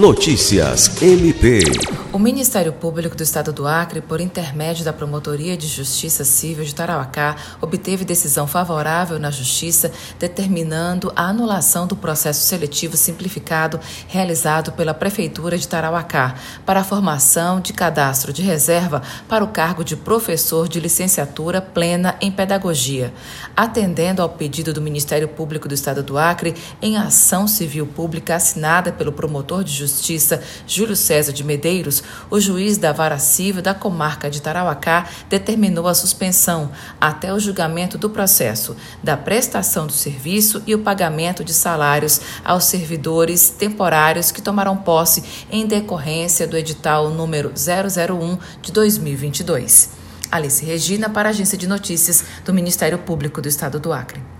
Notícias MP. O Ministério Público do Estado do Acre, por intermédio da Promotoria de Justiça Civil de Tarauacá, obteve decisão favorável na Justiça, determinando a anulação do processo seletivo simplificado realizado pela Prefeitura de Tarauacá para a formação de cadastro de reserva para o cargo de professor de licenciatura plena em pedagogia, atendendo ao pedido do Ministério Público do Estado do Acre em ação civil pública assinada pelo promotor de Justiça Júlio César de Medeiros, o juiz da Vara Civil da comarca de Tarauacá determinou a suspensão, até o julgamento do processo, da prestação do serviço e o pagamento de salários aos servidores temporários que tomarão posse em decorrência do edital número 001 de 2022. Alice Regina, para a Agência de Notícias do Ministério Público do Estado do Acre.